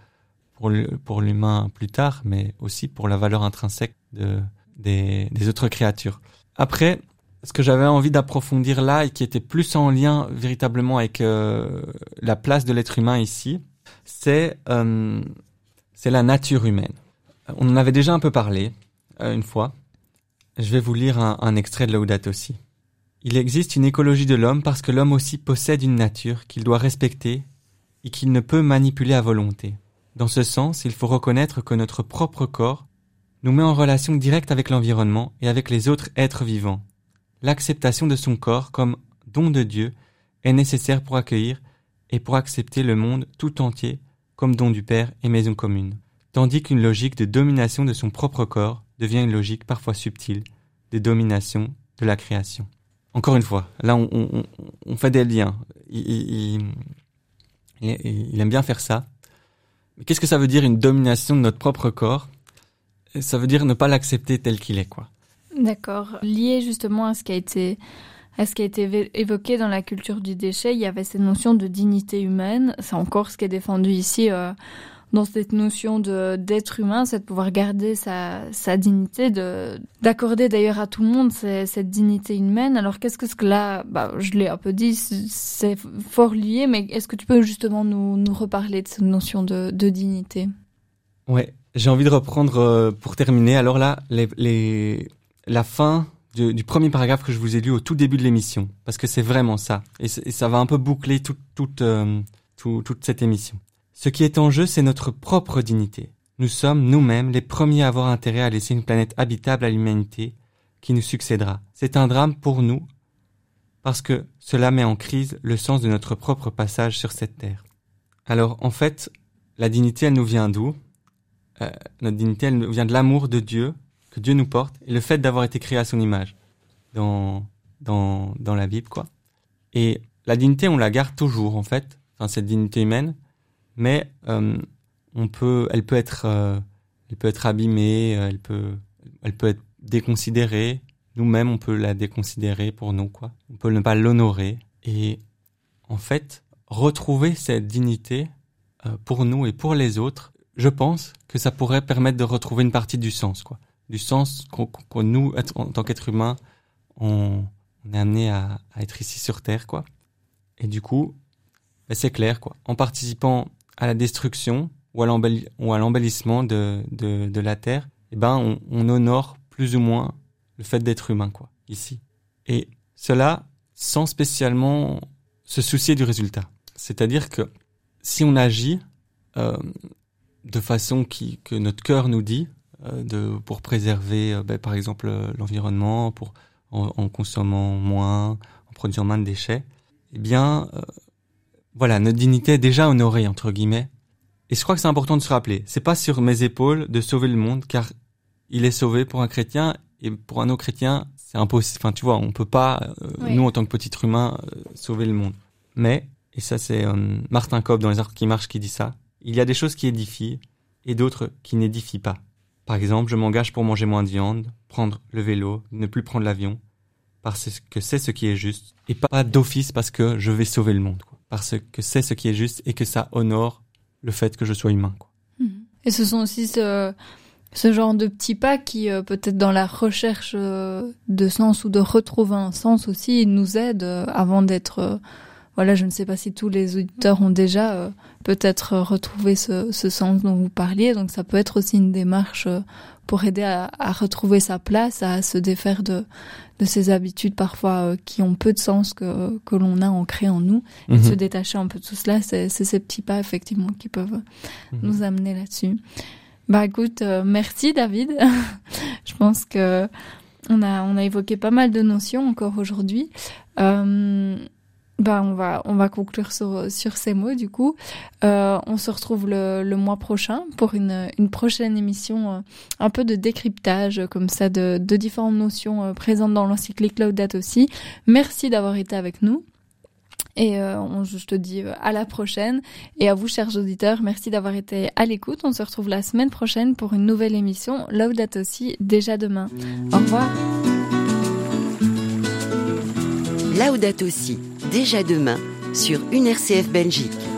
pour pour l'humain plus tard mais aussi pour la valeur intrinsèque de des des autres créatures. Après ce que j'avais envie d'approfondir là et qui était plus en lien véritablement avec euh, la place de l'être humain ici, c'est euh, c'est la nature humaine. On en avait déjà un peu parlé euh, une fois. Je vais vous lire un, extrait de Laudato Si. Il existe une écologie de l'homme parce que l'homme aussi possède une nature qu'il doit respecter et qu'il ne peut manipuler à volonté. Dans ce sens, il faut reconnaître que notre propre corps nous met en relation directe avec l'environnement et avec les autres êtres vivants. L'acceptation de son corps comme don de Dieu est nécessaire pour accueillir et pour accepter le monde tout entier comme don du Père et maison commune, tandis qu'une logique de domination de son propre corps devient une logique parfois subtile de domination de la création. Encore une fois, là on, fait des liens. Il- il aime bien faire ça. Mais qu'est-ce que ça veut dire une domination de notre propre corps? Ça veut dire ne pas l'accepter tel qu'il est, quoi. D'accord. Lié justement à ce qui a été à ce qui a été évoqué dans la culture du déchet, il y avait cette notion de dignité humaine. C'est encore ce qui est défendu ici euh, dans cette notion d'être humain, c'est de pouvoir garder sa, dignité, de d'accorder d'ailleurs à tout le monde cette dignité humaine. Alors qu'est-ce que ce que là, bah, je l'ai un peu dit, c'est- fort lié, mais est-ce que tu peux justement nous, reparler de cette notion de, dignité? Ouais, j'ai envie de reprendre euh, pour terminer. Alors là, la fin du, du premier paragraphe que je vous ai lu au tout début de l'émission, parce que c'est vraiment ça, et, ça va un peu boucler toute toute euh, tout- toute cette émission. Ce qui est en jeu, c'est notre propre dignité. Nous sommes nous-mêmes les premiers à avoir intérêt à laisser une planète habitable à l'humanité qui nous succédera. C'est un drame pour nous, parce que cela met en crise le sens de notre propre passage sur cette terre. Alors, en fait, la dignité, elle nous vient d'où? Euh, notre dignité, elle vient de l'amour de Dieu Dieu nous porte et le fait d'avoir été créé à son image dans dans dans la Bible quoi. Et la dignité, on la garde toujours en fait, enfin cette dignité humaine, mais euh, on peut, elle peut être, euh, elle peut être abîmée, euh, elle peut, elle peut être déconsidérée. Nous-mêmes, on peut la déconsidérer pour nous quoi. On peut ne pas l'honorer et en fait retrouver cette dignité pour nous et pour les autres je pense que ça pourrait permettre de retrouver une partie du sens, quoi. Du sens qu'on qu'on- nous, en tant qu'être humain, on, on est amené à, à être ici sur Terre, quoi. Et du coup, ben, c'est clair, quoi. En participant à la destruction ou à l'embellissement de, de, de la Terre, eh ben, on, on honore plus ou moins le fait d'être humain, quoi, ici. Et cela sans spécialement se soucier du résultat. C'est-à-dire que si on agit euh, de façon qui, que notre cœur nous dit, de, pour préserver, euh, ben, par exemple, euh, l'environnement, pour en, en consommant moins, en produisant moins de déchets, eh bien, euh, voilà, notre dignité est déjà honorée entre guillemets. Et je crois que c'est important de se rappeler. C'est pas sur mes épaules de sauver le monde, car il est sauvé pour un chrétien et pour un non chrétien, c'est impossible. Enfin, tu vois, on peut pas, euh, Oui. nous en tant que petit humain, euh, sauver le monde. Mais, et ça c'est euh, Martin Cobb dans Les Arts qui marchent qui dit ça, il y a des choses qui édifient et d'autres qui n'édifient pas. Par exemple, je m'engage pour manger moins de viande, prendre le vélo, ne plus prendre l'avion, parce que c'est ce qui est juste, et pas d'office parce que je vais sauver le monde, quoi. parce que c'est ce qui est juste et que ça honore le fait que je sois humain. Quoi. Et ce sont aussi ce, ce genre de petits pas qui, euh, peut-être dans la recherche euh, de sens ou de retrouver un sens aussi, nous aident euh, avant d'être... voilà, je ne sais pas si tous les auditeurs ont déjà euh, peut-être euh, retrouvé ce, ce sens dont vous parliez. Donc ça peut être aussi une démarche euh, pour aider à, à retrouver sa place, à se défaire de, de ces habitudes parfois euh, qui ont peu de sens que, que l'on a ancrées en nous. Et se Mhm. détacher un peu de tout cela, c'est c'est ces petits pas effectivement qui peuvent Mhm. nous amener là-dessus. Bah écoute, euh, merci David. Je pense que on a on a évoqué pas mal de notions encore aujourd'hui. Euh, bah on va on va conclure sur ces mots du coup. Euh, on se retrouve le, le mois prochain pour une une prochaine émission euh, un peu de décryptage euh, comme ça de de différentes notions présentes dans l'encyclique Laudato aussi. Merci d'avoir été avec nous. Et on- je te dis à la prochaine. Et à vous, chers auditeurs, merci d'avoir été à l'écoute. On se retrouve la semaine prochaine pour une nouvelle émission Laudato aussi déjà demain. Au revoir. Laudato Si, déjà demain, sur une RCF Belgique.